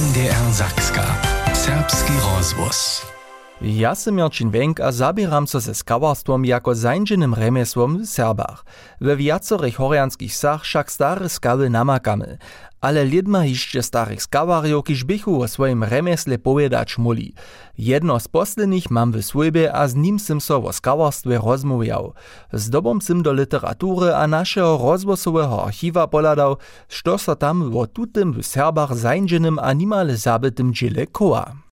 MDR Sachska. Serbski Rosbus. Ja sam Jorčin Wenk a zabieram so ze skawarstwom jako zańdźenym remesłom w Serbach. We wiacorych horianskich sach však stare skawy namakamy, ale lidma jeszcze starych skawarjów, kiż bychu o swoim remesle powiedzieć muli. Jedno z poslednich mam w swojbie, a z nim sim so o skawarstwie rozmawiał. Z dobą do literatury a naszego rozwosowego archiwa poladał, što so tam o tutym w Serbach zańdźenym a zabytym dziele koła.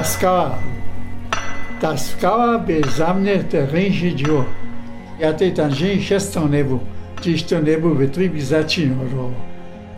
taskava. Taskava beza mne terrenji dio. Ja te tanžen šesto nebu, tisto nebu vetri bi začinilo.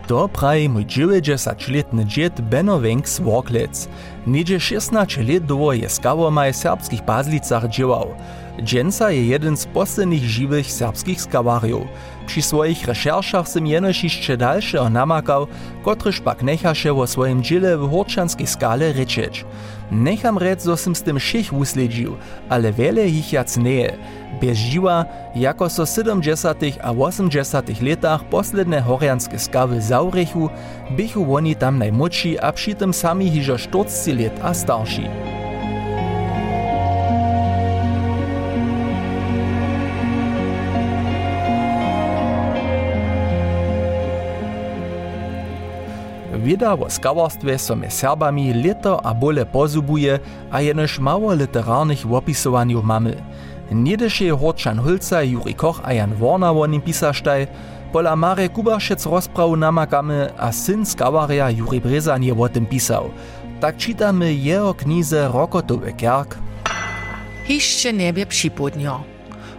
To pravi moj 90-letni džet Beno Venks Voklec, Niedzie 16 lat długo je skałomaj w serbskich bazlicach działał. Dżęca je jeden z poslednych żywych serbskich skawariów. Przy swoich recherszach sim jenoś jeszcze dalsze namakał, kotryż pak nechaše o swoim dziele w horczanskiej skale ryczeć. Necham rec, zo sim z tym všich usledžił, ale wiele ich jac nie. Bez žiwa, jako so 70 a 80 letach posledne horianskie skawy zaurechu, bychu oni tam najmłodsi, a przy tym sami hižo 40 let a starsi. Wieda o skawarstwie so me Serbami leto a bole pozubuje, a jenož mało literarnych opisowaniów mamy. Niedeše Horčan Hulca, Juri Koch a Jan Warna o nim pisaštaj, pola Mare Kubašec rozprawu namakamy, a syn skawarja Juri Brezan je o tym. Tak czytamy jeho knize Rokotowy Kerk. Hišće nebie připodnio.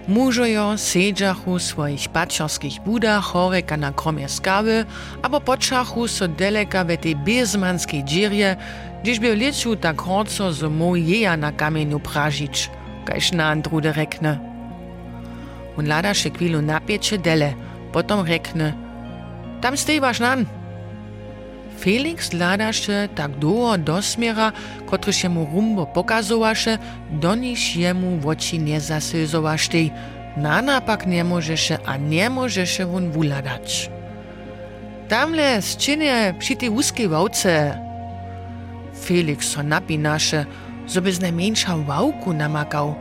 Mužojo sedžachu v svojich pačarských budach horeka na kromie skawy, abo počachu so deleka ve tej bezmanskej džirje, gdyż by lieču tak horco mój jeja na kamieniu pražič, kajž na andrude rekne. On lada še chwilu napieče dele, potom rekne, tam stejvaš nan. Felix ladaše tak długo do smiera, kotryż jemu rumbo pokazowaše, doniż jemu w oči nie zasyzowaštej. Nana pak nie możeše a nie możeše won wuladać. Tamle zczynie przy tej łuskiej. Felix so napinaše, zo by z najmniejsza wałku namakał,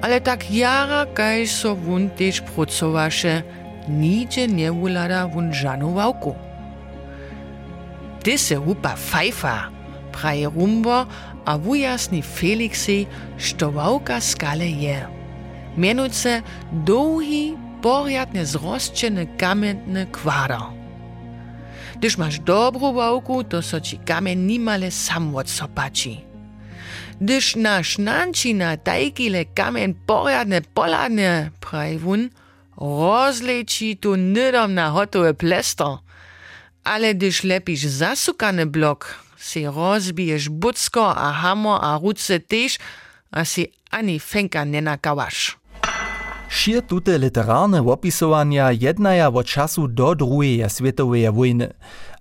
ale tak jara kaj so wun też pracowaše, nigdzie nie wulada wun żanu. Ty se hupa fajfa, praje rumbo a wujasni Felixi, što wałka skale je. Mianujce długi, porjadne zrozčene kamienne kwadr. Gdyż masz dobrą wałku, to so ci kamień nimale sam odsopaci. Gdyż nasz nančina tajkile kamień porjadne poladne, praje wun, rozleci tu nydom na hotowe plester. Ale gdyż lepisz zasukany blok, si rozbijesz bucko a hamo a ruce też, a si ani fęka nie nakawasz. Šie tute literarne opisovania jednaja od času do drugiej svetowej wojny.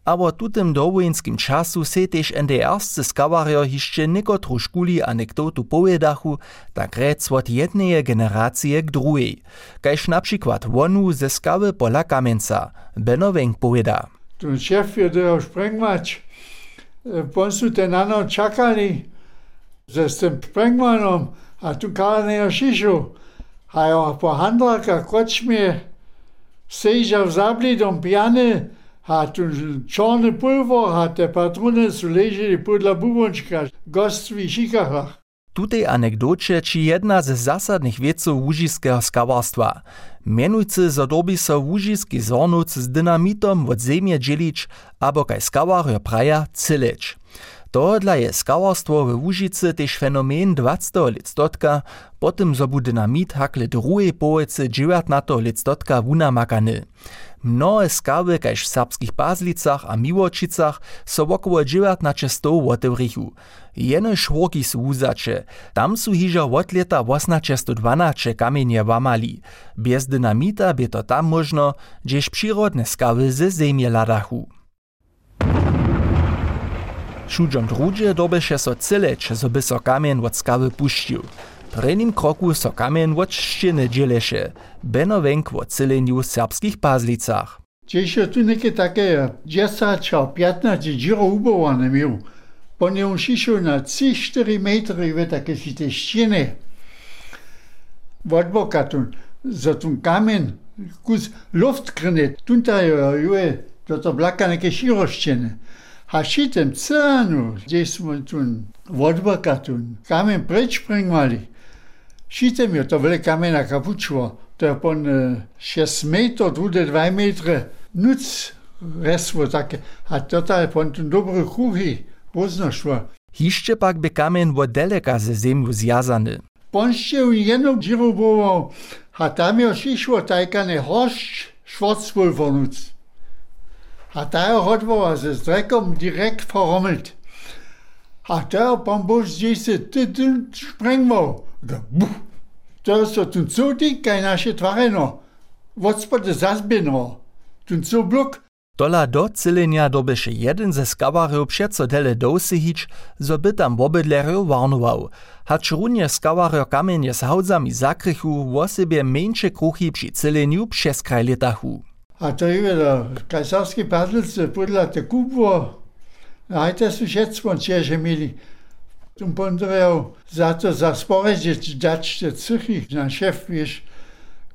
A o tutym dowojenskim času se tež NDR-scy skawarjo hišće niekotru škuli anekdotu povedachu, tak rec od jedneje generacije k drugiej. Kajž na przykład wonu ze skawy pola Kamenca, Benowenk poveda. Tudi šef je delal spremljač. Pon so te na noč čakali, zdaj sem spremljanom, a tu kar ne ošišel. A jo pohandlaka, koč mi je sežal zablidom pijane, a tu čone pulvo, a te patrune so leželi podla bubončka, gost v šikahah. Tutej anegdocie či jedna ze zasadnych wieców łużiskiego skawarstwa. Mianujcy zadobi so łużyski zornuc z dynamitom od zemie dzielić, abo kaj skawarjo praja cylić. Tohodla je skawarstwo w Łužicy też fenomen 20. listotka, potem zo bu dynamit hakle drugiej połowicy 19. listotka wunamakany. Mnohe skawy kaž w serbskich Bazlicach a Miłočicach so wokoło 19 stów otewrichu. Jeno szworki su uzacze. Tam su hižo od leta 1812 kamienie wamali. Bez dynamita by to tam można, gdzieś przyrodne skawy ze ziemi ladachu. Šudžom drugie dobeše so cileč, zo by so kamien od skawy puštil. Prvním kroku so kamien od ščiny dzieleše, beno venk od cileniu w serbskich pazlicach. Gdzieś tu niekie takie 10 czy 15 dzirów ubowane miał. Po nią sziszu na 3-4 metry w takie się te ściany. Od boka tu, za tu kamien, kus luft krnet, tu tajo, jue, to to blaka niekie širošćene. A šitem canu, gdzie smo tu od boka tu, kamen preč springmali. Šitem je to vele kamena kapučilo, to je pon 6 metrov, druge 2 metre, nuc resło takie, a to je pon tu dobre kruhy, pozno šlo. Hišće pak by kamen od deleka ze zemlju zjazany. Ponście u jedną dziru było, a tam je šišło tajkane horšč, švorcwolvernuc. A ta je hodvova ze zdrekom direkt verrommelt. A ta pombož gdzieś se ty ty sprengwał. Da buch. To so tu co dikaj naše tvareno. Wodspode zazbino. Tu co blok. Dola do cilenia dobyše jeden ze skawarów przeco dele dosyhić, zo by tam wobydlerów warnował. Hacz runie skawario kamienie z hałdzami zakrychu w osobie mniejsze kruchy przy cileniu przez kraj letachu. A to je da kajsarski padlce podla te kubło. Ajte su všetko tieže mili. Tu pondrel za to za sporedzieć dać te cychy na szef, wiesz.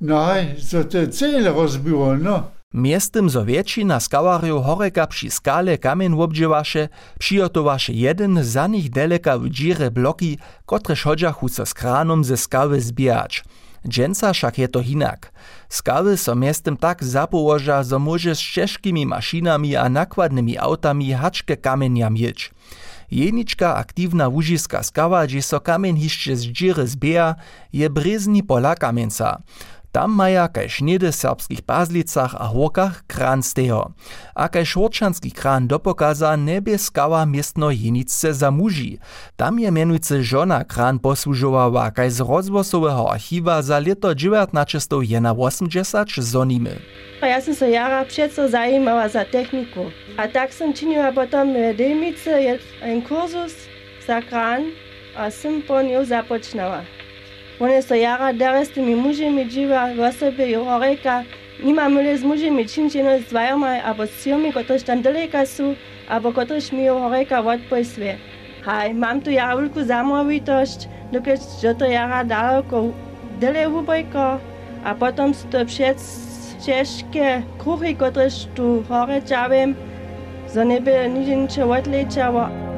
No, to to cele rozbiło, no. Miestem zo většina skawarjów horeka przy skale kamen obdziewaše, přijotowaše jeden za nich deleka w dzire bloki, kotrež hodžachu so s kranom ze skawy zbijać. Dženca však je to hinak. So miestem tak zapołoża, zo może z ciężkimi maszynami a nakładnymi autami haczkę kamienia mieć. Jeniczka aktywna łužiska skawa, gdzie so kamień hiszcze z dziry zbija, je bryzni pola kamieńca. Tam maja kaž niede serbskich pazlicach a horkach kran steho. A kaž horčanski kran dopokaza nebie skała miestno jenicce za muži. Tam je menujce žona kran posłużowała kaž z rozwosowego archiwa za leto 1980 zonimy. Ja sam se jara przeco zajmowała za techniku. A tak sam czyniła potem w Delmice ein kursus za kran, a sam po nią započnała. One so jara dere s tymi mužemi dživa v osebi i horeka. Nima myle z mužemi činčino z dvajoma abo s ciomi, kotrež tam daleka su, abo kotrež mi horeka odpoj sve. Haj, mam tu jara veľkú zamovitosť, dokeď že to jara daleko dele hubojko, a potom sú to všec ciężkie kruchy, kotrež tu hore ťavim, zo nebe nič ničo odlečavo.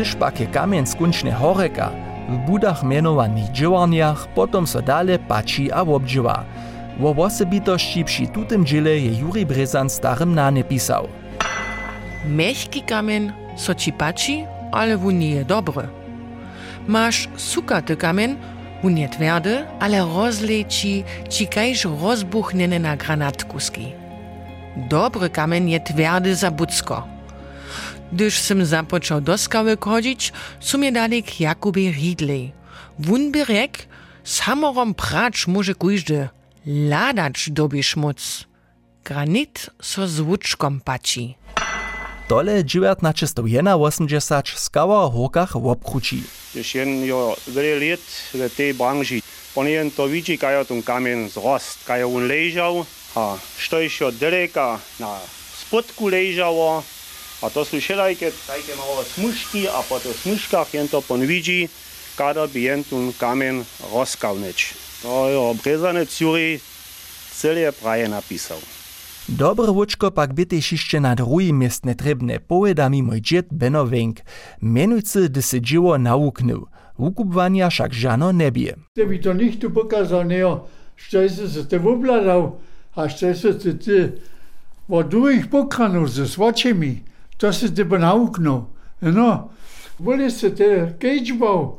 Gdyż pak kamień skunčne horeka, w budach mianowanych dźiwarniach potom so dale pači a obdźiwa. Wo osobitości przy tutym dziele je Juri Brezan starym nane pisał. Mechki kamień so ci pači, ale wun nie je dobry. Masz sukaty kamień, wun je twardy, ale rozleci ci kajż rozbuchnene na granatkuski. Dobry kamień je twardy za bucko. Gdyż sem zapoczął do skały chodzić, dali k Jakubie Riedley. Wun by rek, samorom pracz może kujżdy, ladacz dobi szmuc. Granit so z łuczkom paci. Dole 1981 skała o hokach w obkruci. Już jen jo wiele lat w tej branży. Ponieważ to widzi, kajo ten kamień zrost, kajo on leżał, a stoisz od daleka na spodku leżało, A to sú všelajké také malé smušky a po tých smuškách jen to pon vidí, kada by jen ten kamen rozkavneč. To je obrezane Cúri celé praje napísal. Dobrovočko pak byte šišče na drugi miestne trebne, poveda mi moj džet Beno Venk. Menujce, da se dživo nauknil. Ukupvanja šak žano ne bije. Te bi to nikto pokazal, ne jo, što si se te obladal, a što si se te od drugih pokranil z svočemi. to se ti bo nauknil. No, bolje se te kečbal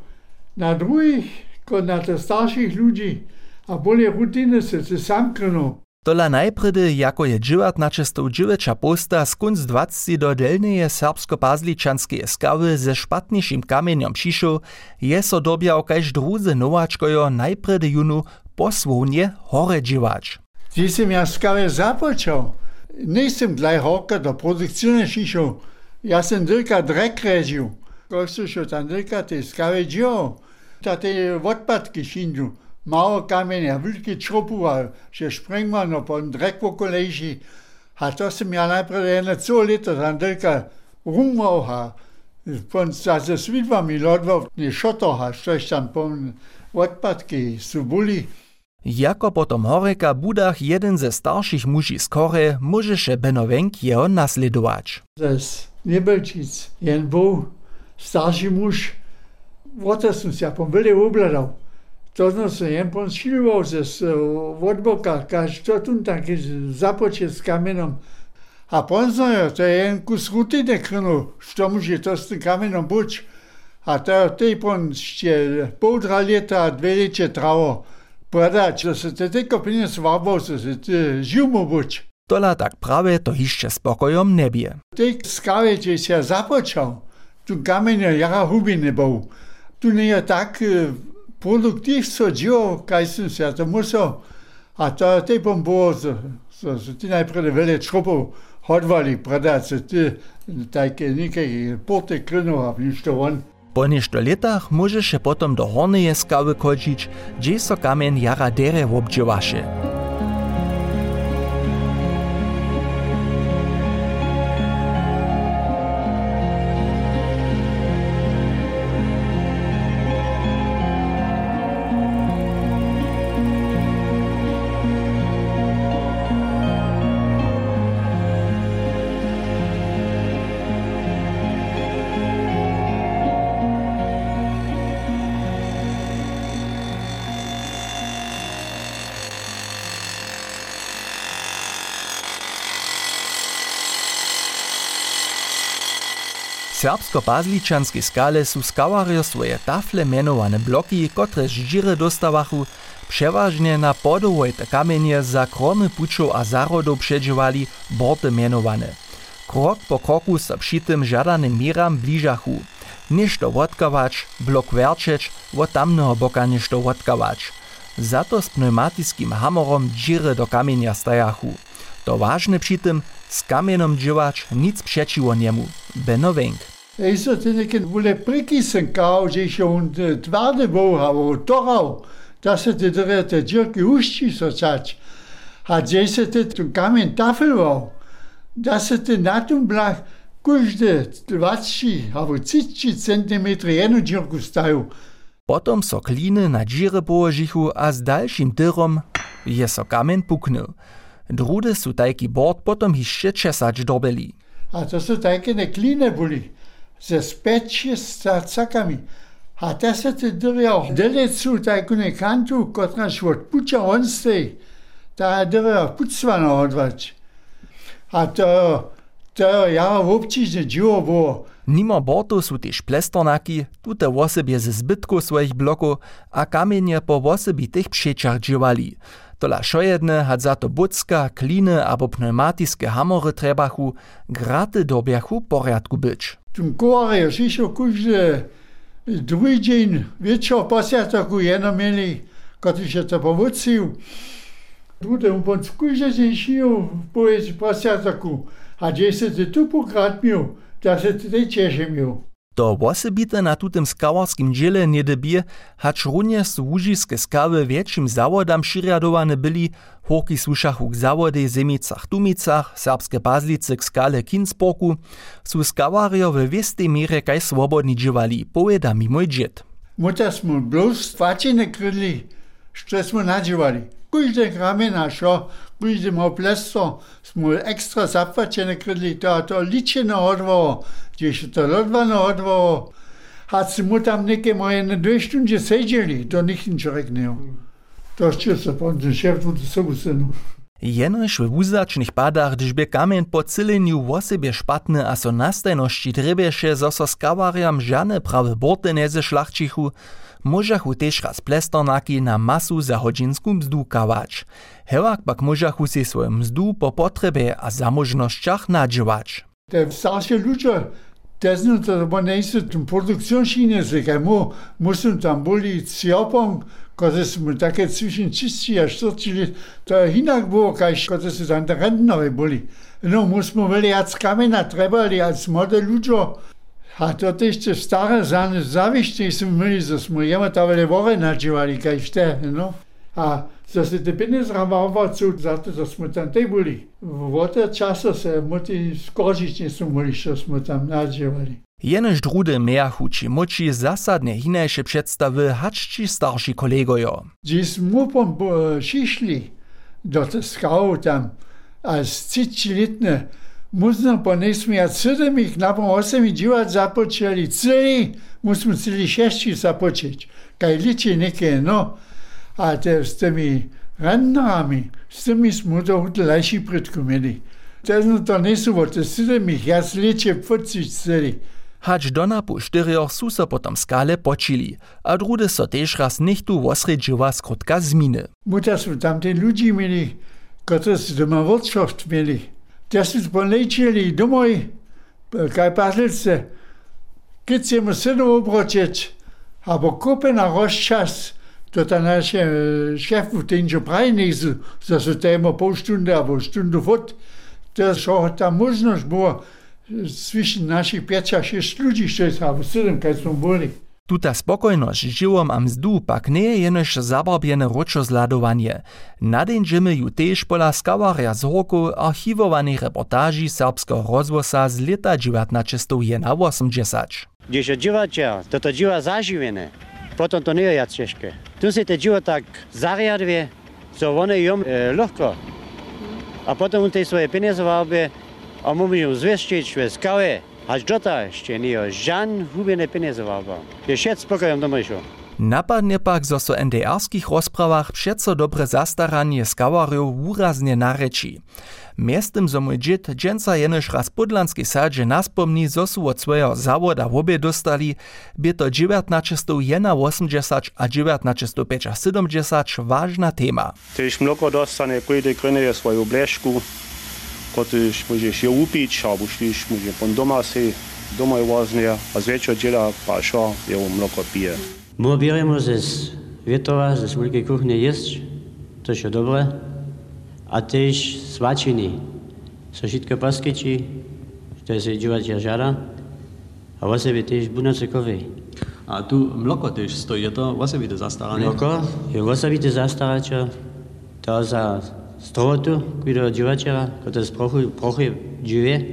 na drugih kot na starših ljudi, a bolje hudine se te sam krenul. Tola najpredy, jako je dživat na čestou dživeča posta, skunc 20 do delneje serbsko-pazličanske skawy ze špatnišim kamenjom šišu, je so dobjal kaž druze novačkojo najpredy junu posvonje hore dživač. Ti sem jaz skave započal, Nisam gleichhocker, da produkcijnež išel. Jaz sem dirkat drek režil. Ko so šel tam dirkat, je skaveđio. Tate je odpadki šindil. Malo kamenja, veliki čropuval, še sprengmano, pa drek v kolejži. A to sem ja najprej ene celo leto tam dirkat rumval. Ha. Sa se svidbami lodval, ni šotoha, što je tam pomn, odpadki so bili. Jako potom Horeka Budach jeden ze starszych muži z Kore môžeše Benovenk jeho nasledować. Z Nebelčic, jen był starszy muž, som sa po veľa obladal. To som sa jen pon šiloval ze odboka, kaž to tu započet s kamenom. A jo, to je jen kus rutine krnul, što môže to s tým kamenom buď. A to tej pon ešte poldra leta a dve leče travo. povedati, da se te teko pri nas vabo, da se te živ mogoče. Tola tak prawie to jeszcze spokojom nie bije. Tej skawie, gdzie się ja zapoczął, tu kamienia jaka hubi nie był. Tu nie jest ja tak eh, produktywstwo dzieło, kajsym się ja to musiał. A to tej bom było, że ty najpierw wiele trzupów hodwali, prawda, że ty eh, takie nikie poty krynuł, a niż to on. Po nešto letach môžeše potom do horneje skawy kočić, gdzie so kamen jara dere obdziewaše. Serbsko-bazličanskiej skale su skawarjo swoje tafle mianowane bloki, które żdziry dostawachu, przeważnie na podowojte kamienie za kromy puczów a zarodów przedziewali borty mianowane. Krok po kroku so przy tym żadanym miram bliżachu. Ništo blok werczeć, od tamnego boka ništo wodkawać. Za to z hamorom dziry do kamienia stajachu. To ważne przy tym, z kamienom dziewać nic przeciwo niemu. Benno Wenk. Ej, so ty nekie bóle prikisen kao, že się on twardy był, a on torał, da se ty dre te dziurki uści so cać. A gdzie se ty tu kamień tafelwał, da se ty na tym blach każde 20 albo 30 cm jedną dziurku stają. Potom so kliny na džire połožichu a z dalším tyrom je so kamen puknął. Drude su tajki bord potom hišće česać dobeli. A to są takie ne kline byli, ze specie z cacakami. A te se ty dyrjał delecu taką ne kantu, która się od pucia on stej, ta dyrjał pucwana odwać. A to, to ja w obciźnie dziło było, Nimo bortu su tež plestornaki, tute wosebje ze zbytku svojich blokov a kamienie po wosebitych przeciach dżiwali. Tola šojedne had za to bucka, kliny abo pneumatiske hamory trebachu, graty dobiachu porядku być. Tym kołarze przyszło każdy drugi dzień wieczór posiadku jedno mieli, który się to powódził. Tutaj on pod każdy dzień sił powiedz posiadku, a gdzie się ty tu pokradmił, da się ty cieszymił. To wosebite na tutem skawarskim dziele niedebie, hacz runje su łužiske skawy większym zawodam širjadowane byli, horki słuszachu k zawodej zemicach Tumicach, serbskie bazlice k skale Kinsborku, su skawario we wiestej mierze kaj swobodni dżiwali, powieda mi mój dziet. Muta smo bloß twačine krydli, što smo nađevali. Każdy kramen a šo, każdy ma plesto, smo ekstra zapłacione krydli, to to liczeno odwoło, gdzieś to lodwano odwoło. A mu tam niekie moje na dwie stundy siedzieli, to nikt nie řekne. To jeszcze se pan szef do sobie synu. Jenož w wuzačnych padach, gdyż by kamen po cyleniu w osobie szpatny, a so nastajności trebieše, zo so skawariam żane prawe borty nie ze szlachcichu, możachu też raz plestornaki na masu za hodzinsku mzdu kawać. Hewak pak możachu si swoją mzdu po potrzebie a zamożnościach nadziewać. Te starsze ludzie, też no to bo nie jest tym produkcjonszine, że mu muszą tam byli cjopą, kiedy jsme také zwischen 30 a 40 let, to je inak było, kaž, kiedy se tam rentneri byli. No, musimy wiele kamena trebali, als młode ludzie, a to też te stare zawiści są mieli, że jsme jema ta wiele wory nadziewali, kaž te, no. A że se te pieniądze ramował, za to, że jsme tam te byli. W te czasu se muti skoczyć nie są byli, że jsme tam nadziewali. Jenož drude mejachu či moči zasadne hinajše představy hačči starší kolegojo. Gdzie smo pom šišli do te skał tam, als cicilitne, musno po nesmi a cydem ich na pom osemi dziwać zapoczęli, cyli, musimy cyli sześci zapoczeć, kaj liczy niekie, no, a te z tymi rannami, z tymi smo to hutlejsi prydku mieli. Też no to nie są, bo te cydem ich, ja liczę 40 cyli. Hač dona po štyrioch sú so potom skale počili, a drude so tež raz nichtu wosredživa skrótka zminy. Mutter sú tam tí ľudí mieli, ktorí si doma Wirtschaft mieli. Tesni spolnečili domoj, kaj paslice, keď se mu sedel obročeč, a bo kupe na roš čas, to ta naš eh, šef v tem že pravi nizu, da so temo pol stunde, a bo stundu vod, to so ta možnost bo, eh, svišen naših pet, šest ljudi, šest, a sedem, kaj smo bili. Tuta spokojność żyłom a mzdu pak nie je jenož zabarbiene ročozladowanie. Nadejdziemy ju też pola skawarja z roku archiwowanych reportaži serbskiego rozwosa z lata 1980. Gdzie się dziwacie, to to dziwa zażywione. Potem to nie jest. Tu się te dziwa tak zariaduje, co one ją e. A potem te swoje pieniądze warbie, a môžem zvestiť švedskavé. Až dota ešte nie žan hubené peniaze vába. Je všet spokojom domojšo. Napadnie pak, zo so NDR-skich rozprawach przeco dobre zastaranie skawarjów uraznie nareči. Miestem zo mój dzit dżęca jenoż raz podlanskiej sadzie naspomni, zo su od swojego zawoda w obie dostali, by to 1981 a 1975 ważna tema. Tyś mnogo dostane, kiedy krynuje swoją bleszku, kotyś może się upić, albo szliś może pon doma się, doma je ważne, a z wieczora dziela pasza, je mloko pije. My bieremy ze wieczora, ze smulkiej kuchni jeść, to się dobre, a też swaczyni. So wszystko paskici, to jest dziwać żara, a u sobie też bunacekowy. A tu mloko też stoi, to osobite zastaranie. Mloko je osobite zastaracze, to za strotu, kiedy dziwaczera, kiedy z prochu, prochy dziwie.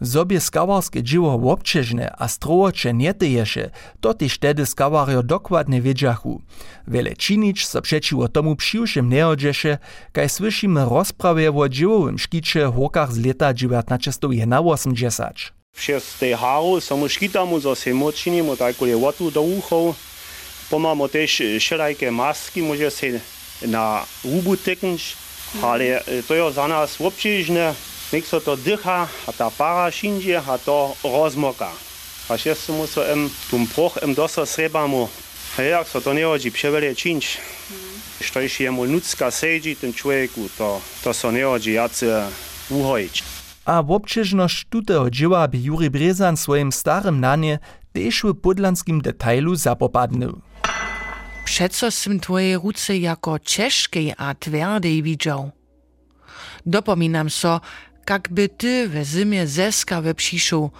Zobie skawarskie dziwo wobčežne a strowocze nie tyješe, to tyž tedy skawario dokładnie wiedziachu. Wiele činič so przeciwo tomu przyjuszym nie odžeše, kaj słyšimy rozprawie o dziwowym szkicze w łokach z lata 1981. Przez tej haru są szkitamu, że się moczynimy, tak jak łatu do uchów. Pomamo też wszelakie maski, może się na tyknąć, ale to jest za nas obciążne. Niech so to dycha, a ta para wszędzie, a to rozmoka. A jeszcze muszę em tum proch em dosa srebamu. A jak so to nie chodzi, przewiele czynić. Što jeśli jemu ludzka sedzi tym człowieku, to, to so nie chodzi jacy uhojić. A wobčežnosť tuteho dziwa by Juri Brezan swoim starym nanie też w podlanskim detailu zapopadnął. Przeco sym twoje ruce jako ciężkiej a twardej widział. Dopominam so, jakby ty we zimie zeskawe przyszł,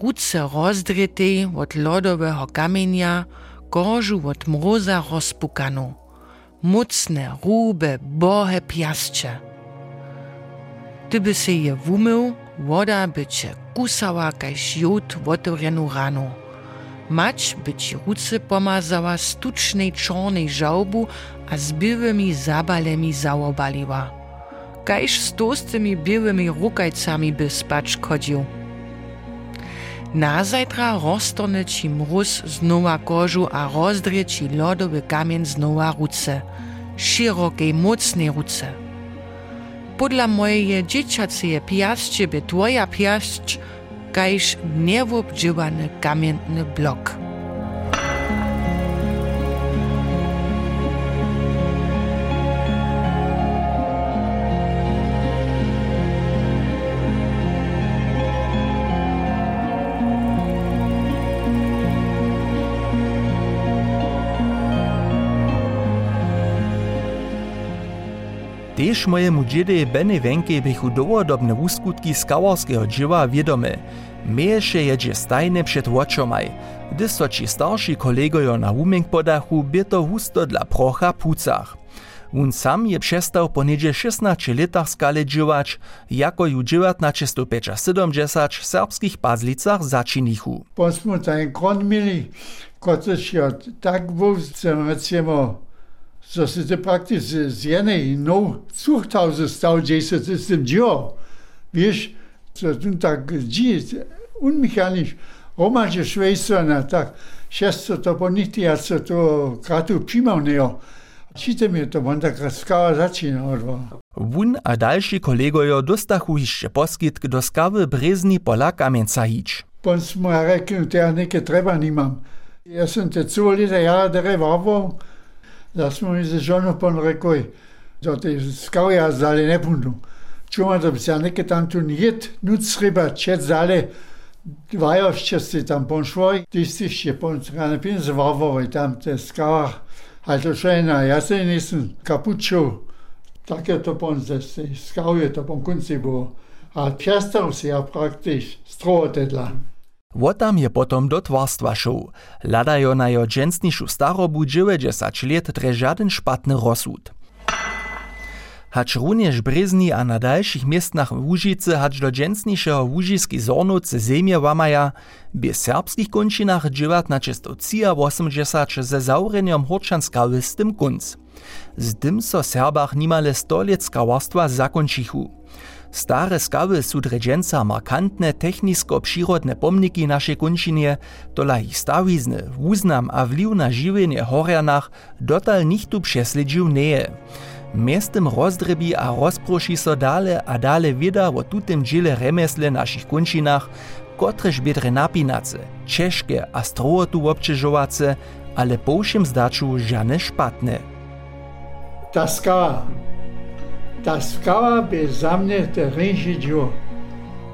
ruce rozdrytej od lodowego kamienia, kożu od mroza rozpukanu. Mocne, rube, bohe piascze. Ty by se je wumył, woda by cię kusała kaž jod w otworenu ranu. Mać by ci ruce pomazała stucznej czarnej żałbu, a z biłymi zabalemi załobaliła. Kajż z tłustymi biłymi rukajcami by spać chodził. Nazajtra roztorne ci mróz znowa kożu a rozdrie ci lodowy kamień znowa ruce. Širokiej, mocnej ruce. Podla mojej dzieciacej piascie by twoja piasć kajż niewobdziwany kamienny blok. Tež mojemu džedej Beny Wenke bychu dowodobne wuskutki skawarskeho dźěła wiedome. Mieješe jedzie stajne před očomaj. Gdy so ci starši kolegojo na wumenk podachu, by to husto dla procha pucach. Wun sam je przestał po niedzie 16 latach skale dźěwać, jako ju 1970 w serbskich pazlicach zaczynichu. Posmo ten kron mili, kotož jo tak wówce, recimo, so se to praktisch z jednej no Zuchthause stał, gdzie se to z tym dział. Wiesz, so tu tak dzi, unmechanisch, romanche Schwestern, tak, šesto to po niti, ja se to kratu přimał neo. Čite mi to, on tak skała začína odva. Wun a dalši kolegojo dostachu hišće poskitk do skawy Brezni pola Kamieńca hić. Pon smo rekli, te ja neke treba nimam. Ja sam te celo leta dere vavo, da smo mi za žono pon rekli, da te skały ja zale ne bundu. Čuma, da bi se neke tam tu njet, nuc treba, čet zale, dvajošće si tam pon švoj, ti stišće pon strane pin z vavo, i tam te skała, also šena, ja se nisam kapučil, tako je to pon ze skały je to pon kunci było. A przestał się ja praktycznie strołotedla. Wotam je potom do twarstwa šoł. Ladajo na jo dżęsnišu starobu 90 let dre żaden špatny rozsud. Hacz również Bryzni a na dalszych miestnach Łużycy hacz do dżęsnišeho łużyski zornuc zemie łamaja, by serbskich kończynach 1980 ze zaureniom Horczanskawy z tym kunc. Z tym so Serbach nimale 100 let skawarstwa zakończychu. Stare skawy su dredźenca markantne technisko-przyrodne pomniki naszej kunčinie, tola ich stawizny, wuznam a wliw na žiwienie horjanach dotal nichtu přesledžił neje. Miestem rozdrybi a rozproši so dale a dale wieda o tutem dźile remesle naszych kunčinach, kotrež biedre napinace, češke a občežovace, ale po všem zdaču žane špatne. Ta skała, by za mnie te dziło.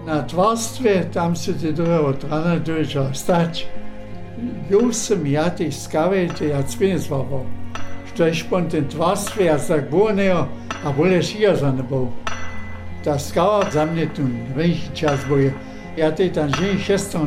Na twarstwie tam się te drugie od rana dojdzie stać. Już sam ja tej skawy, te ja cwiniec wapał. Štož pon ten twarstwie, ja a bole šija za ne był. Ta skała za mnie tu ręsi czas boje. Ja tej tam żyję szestą